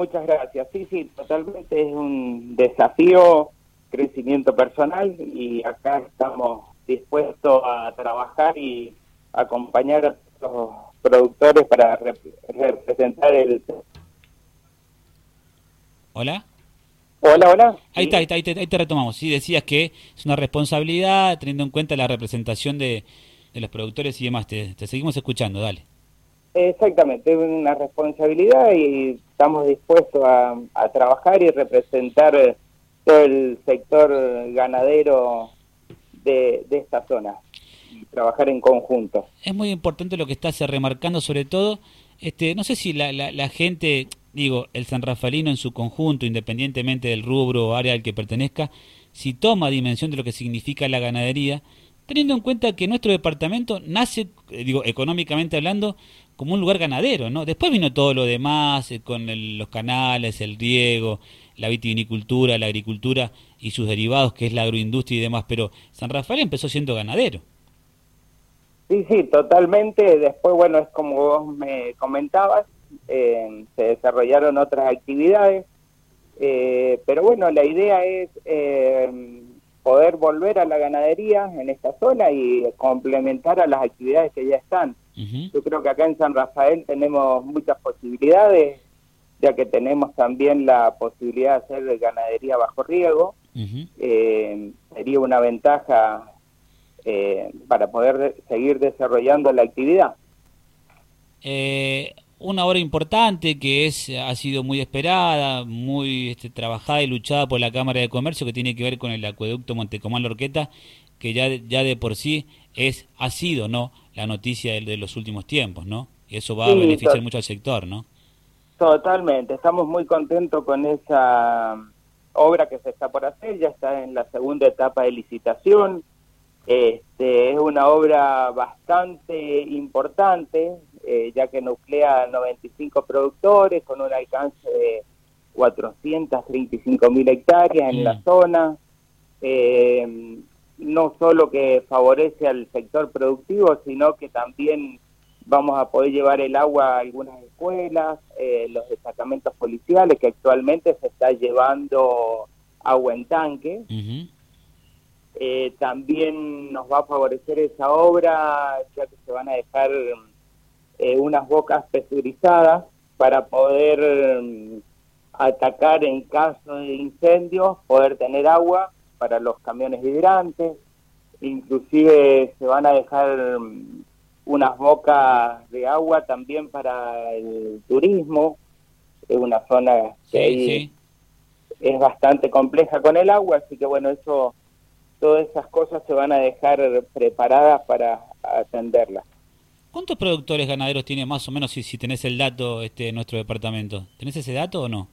Muchas gracias. Sí, sí, totalmente es un desafío, crecimiento personal y acá estamos dispuestos a trabajar y acompañar a los productores para representar el... Hola. Hola, hola. Ahí, está, ahí, está, ahí, te, retomamos. Sí, decías que es una responsabilidad teniendo en cuenta la representación de, de los productores y demás. Te, te seguimos escuchando, dale. Exactamente, es una responsabilidad y estamos dispuestos a, trabajar y representar todo el sector ganadero de, esta zona y trabajar en conjunto. Es muy importante lo que estás remarcando, sobre todo, este, no sé si la, la, gente, digo, el San Rafaelino en su conjunto, independientemente del rubro o área al que pertenezca, si toma dimensión de lo que significa la ganadería, teniendo en cuenta que nuestro departamento nace, eh, digo, económicamente hablando, como un lugar ganadero, ¿no? Después vino todo lo demás, eh, con los canales, el riego, la vitivinicultura, la agricultura y sus derivados, que es la agroindustria y demás, pero San Rafael empezó siendo ganadero. Sí, sí, totalmente. Después, bueno, es como vos me comentabas, eh, se desarrollaron otras actividades, eh, pero bueno, la idea es poder volver a la ganadería en esta zona y complementar a las actividades que ya están. Yo creo que acá en San Rafael tenemos muchas posibilidades, ya que tenemos también la posibilidad de hacer ganadería bajo riego. Eh, sería una ventaja eh, para poder seguir desarrollando la actividad. Eh, una obra importante que es ha sido muy esperada, muy este, trabajada y luchada por la Cámara de Comercio que tiene que ver con el acueducto Montecomán Lorqueta, que ya ya de por sí es ha sido, ¿no? La noticia de, los últimos tiempos, ¿no? Y eso va a beneficiar mucho al sector, ¿no? Totalmente, estamos muy contentos con esa obra que se está por hacer, ya está en la segunda etapa de licitación. Este, es una obra bastante importante, eh, ya que nuclea 95 productores con un alcance de 435 mil hectáreas en la mm. zona. Eh, no solo que favorece al sector productivo, sino que también vamos a poder llevar el agua a algunas escuelas, eh, los destacamentos policiales, que actualmente se está llevando agua en tanque. Eh, también nos va a favorecer esa obra, ya que se van a dejar eh, unas bocas presurizadas para poder mm, atacar en caso de incendios, poder tener agua para los camiones hidrantes, inclusive se van a dejar mm, unas bocas de agua también para el turismo, es una zona que es bastante compleja con el agua, así que bueno, eso, todas esas cosas se van a dejar preparadas para atenderlas. ¿Cuántos productores ganaderos tiene más o menos si, si tenés el dato este nuestro departamento? ¿Tenés ese dato o no?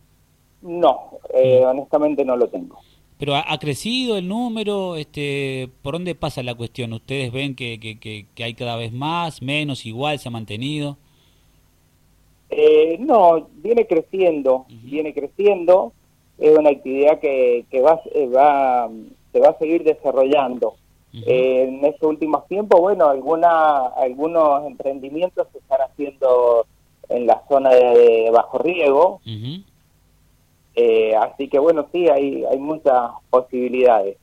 No, eh, mm. honestamente no lo tengo. Pero ha, crecido el número, este, ¿por dónde pasa la cuestión? ¿Ustedes ven que, que, hay cada vez más, menos, igual, se ha mantenido? Eh, no, viene creciendo, viene creciendo, es una actividad que, que va, eh, va, se va a seguir desarrollando. Eh, en estos últimos tiempos, bueno, alguna, algunos emprendimientos se están haciendo en la zona de, bajo riego, eh, así que bueno, sí, hay, hay muchas posibilidades.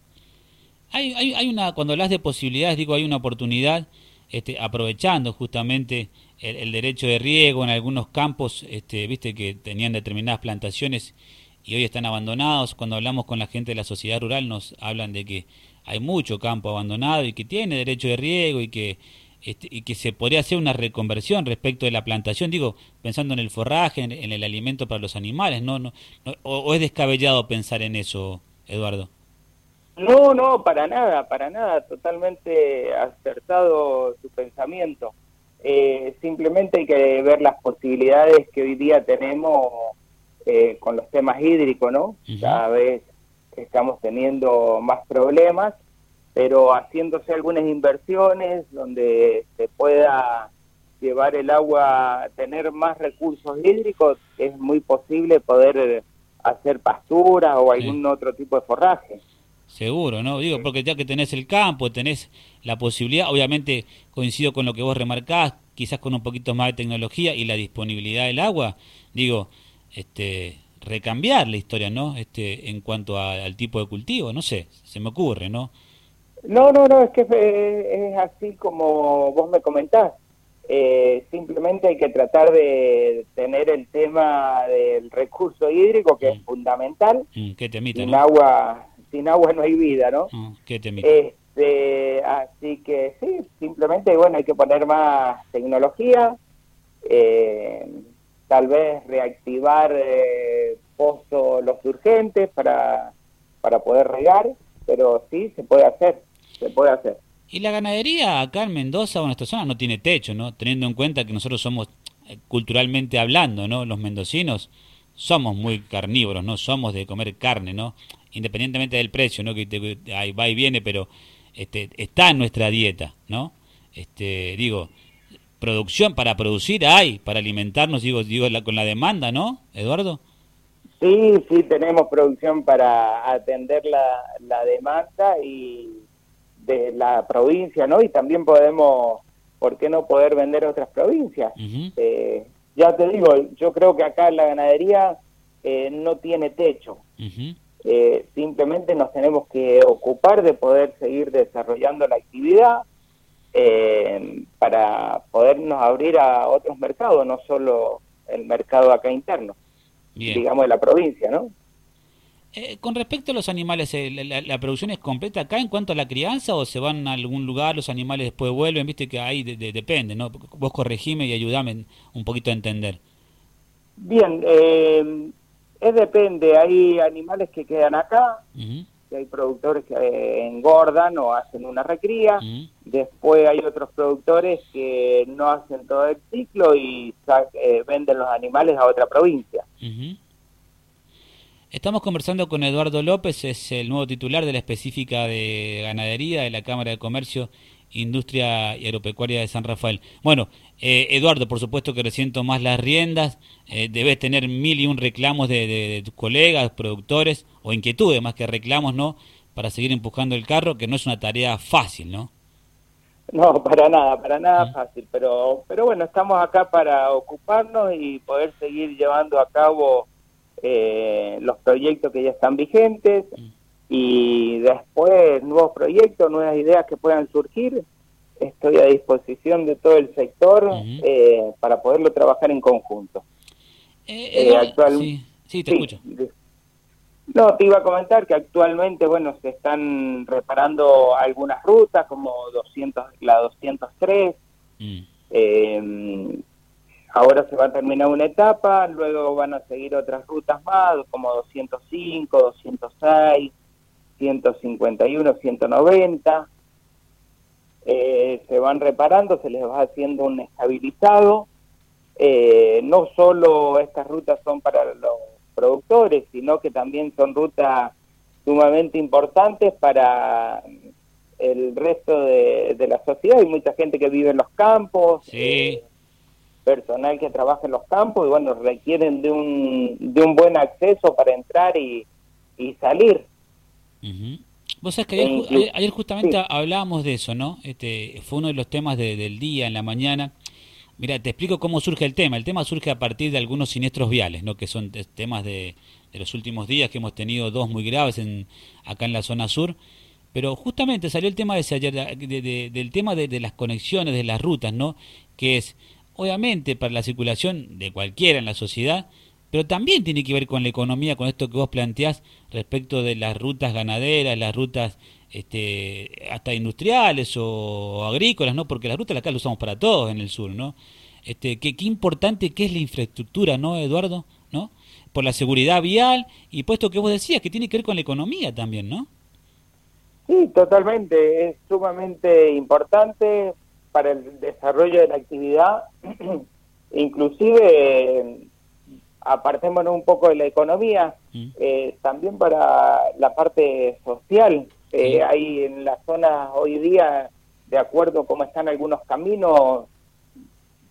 Hay, hay, hay una, cuando hablas de posibilidades, digo, hay una oportunidad, este, aprovechando justamente el, derecho de riego en algunos campos, este, viste que tenían determinadas plantaciones y hoy están abandonados. Cuando hablamos con la gente de la sociedad rural nos hablan de que hay mucho campo abandonado y que tiene derecho de riego y que este, y que se podría hacer una reconversión respecto de la plantación, digo, pensando en el forraje, en, el alimento para los animales, ¿no? no, o, es descabellado pensar en eso, Eduardo? No, no, para nada, para nada, totalmente acertado su pensamiento. Eh, simplemente hay que ver las posibilidades que hoy día tenemos eh, con los temas hídricos, ¿no? Cada vez estamos teniendo más problemas pero haciéndose algunas inversiones donde se pueda llevar el agua, tener más recursos hídricos, es muy posible poder hacer pastura o algún otro tipo de forraje. Seguro, ¿no? Digo, porque ya que tenés el campo, tenés la posibilidad, obviamente coincido con lo que vos remarcás, quizás con un poquito más de tecnología y la disponibilidad del agua, digo, este, recambiar la historia, ¿no? Este, en cuanto al tipo de cultivo, no sé, se me ocurre, ¿no? No, no, no, es que es, así como vos me comentás. Eh, simplemente hay que tratar de tener el tema del recurso hídrico, que es mm. fundamental. Mm, ¿Qué te sin agua, sin agua no hay vida, ¿no? Mm, ¿Qué te este, así que sí, simplemente bueno hay que poner más tecnología, eh, tal vez reactivar eh, pozos los urgentes para, para poder regar, pero sí se puede hacer, se puede hacer. Y la ganadería acá en Mendoza o en nuestra zona no tiene techo, ¿no? Teniendo en cuenta que nosotros somos, eh, culturalmente hablando, ¿no? Los mendocinos somos muy carnívoros, ¿no? Somos de comer carne, ¿no? Independientemente del precio, ¿no? Que ahí va y viene, pero este, está en nuestra dieta, ¿no? Este, digo, producción para producir hay, para alimentarnos, digo, digo con la demanda, ¿no, Eduardo? Sí, sí, tenemos producción para atender la, la demanda y de la provincia, ¿no? Y también podemos, ¿por qué no poder vender a otras provincias? Eh, ya te digo, yo creo que acá la ganadería eh, no tiene techo. Eh, simplemente nos tenemos que ocupar de poder seguir desarrollando la actividad para podernos abrir a otros mercados, no solo el mercado acá interno, digamos de la provincia, ¿no? Eh, con respecto a los animales, eh, la, producción es completa acá en cuanto a la crianza o se van a algún lugar, los animales después vuelven? Viste que ahí depende, ¿no? Vos corregime y ayudame un poquito a entender. Bien, eh, es depende. Hay animales que quedan acá, hay productores que engordan o hacen una recría. Después hay otros productores que no hacen todo el ciclo y venden los animales a otra provincia. Estamos conversando con Eduardo López, es el nuevo titular de la específica de ganadería de la Cámara de Comercio, Industria y Agropecuaria de San Rafael. Bueno, eh, Eduardo, por supuesto que recién tomás las riendas, eh, debes tener mil y un reclamos de, tus colegas, productores, o inquietudes más que reclamos, ¿no? Para seguir empujando el carro, que no es una tarea fácil, ¿no? No, para nada, para nada fácil, pero, pero bueno, estamos acá para ocuparnos y poder seguir llevando a cabo eh, los proyectos que ya están vigentes y después nuevos proyectos, nuevas ideas que puedan surgir. Estoy a disposición de todo el sector eh, para poderlo trabajar en conjunto. Eh, eh sí, te escucho. No, te iba a comentar que actualmente, bueno, se están reparando algunas rutas como 200, la 203, mm. eh, Ahora se va a terminar una etapa, luego van a seguir otras rutas más, como 205, 206, 151, 190. se van reparando, se les va haciendo un estabilizado. Eh, no solo estas rutas son para los productores, sino que también son rutas sumamente importantes para el resto de, la sociedad. Hay mucha gente que vive en los campos. Sí. Personal que trabaja en los campos y bueno, requieren de un, de un buen acceso para entrar y, y salir. Vos sabés que ayer, ayer, justamente hablábamos de eso, ¿no? Este, fue uno de los temas del día, en la mañana. Mira, te explico cómo surge el tema. El tema surge a partir de algunos siniestros viales, ¿no? Que son temas de, de los últimos días, que hemos tenido dos muy graves en, acá en la zona sur. Pero justamente salió el tema de, de, del tema de, de, las conexiones, de las rutas, ¿no? Que es obviamente para la circulación de cualquiera en la sociedad, pero también tiene que ver con la economía, con esto que vos planteás respecto de las rutas ganaderas, las rutas este, hasta industriales o agrícolas, ¿no? Porque las rutas acá las usamos para todos en el sur, ¿no? Este, qué, qué importante que es la infraestructura, ¿no, Eduardo? ¿No? Por la seguridad vial y puesto que vos decías que tiene que ver con la economía también, ¿no? Sí, totalmente, es sumamente importante para el desarrollo de la actividad, inclusive apartémonos un poco de la economía, mm. eh, también para la parte social. Eh, hay en la zona hoy día, de acuerdo a cómo están algunos caminos,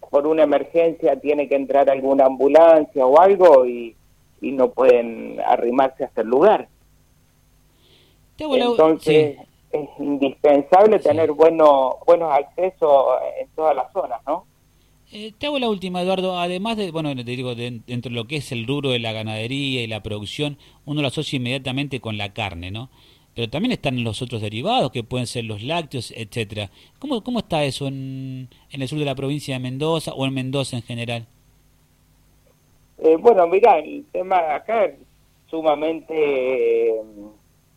por una emergencia tiene que entrar alguna ambulancia o algo y, no pueden arrimarse hasta el lugar. Entonces, es indispensable tener buenos buenos accesos en todas las zonas, ¿no? Eh, te hago la última, Eduardo. Además de, bueno, te digo, dentro de lo que es el rubro de la ganadería y la producción, uno lo asocia inmediatamente con la carne, ¿no? Pero también están los otros derivados, que pueden ser los lácteos, etcétera. ¿Cómo, ¿Cómo está eso en, en el sur de la provincia de Mendoza o en Mendoza en general? Eh, bueno, mira, el tema acá es sumamente,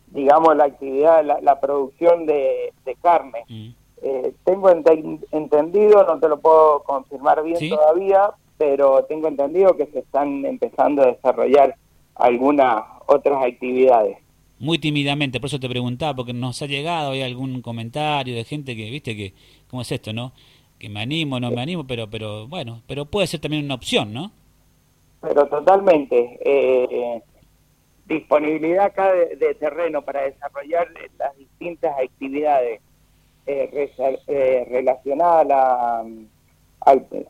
digamos, la actividad, la, producción de, carne. Mm. Eh, tengo entendido, no te lo puedo confirmar bien todavía, pero tengo entendido que se están empezando a desarrollar algunas otras actividades. Muy tímidamente, por eso te preguntaba, porque nos ha llegado hay algún comentario de gente que, viste, que, ¿cómo es esto, no? Que me animo, no me animo, pero, pero bueno, pero puede ser también una opción, ¿no? Pero totalmente. Eh, disponibilidad acá de, terreno para desarrollar las distintas actividades eh, eh, relacionadas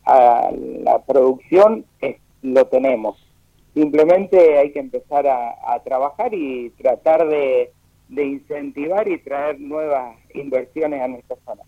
a la, producción, lo tenemos. Simplemente hay que empezar a, trabajar y tratar de incentivar y traer nuevas inversiones a nuestra zona.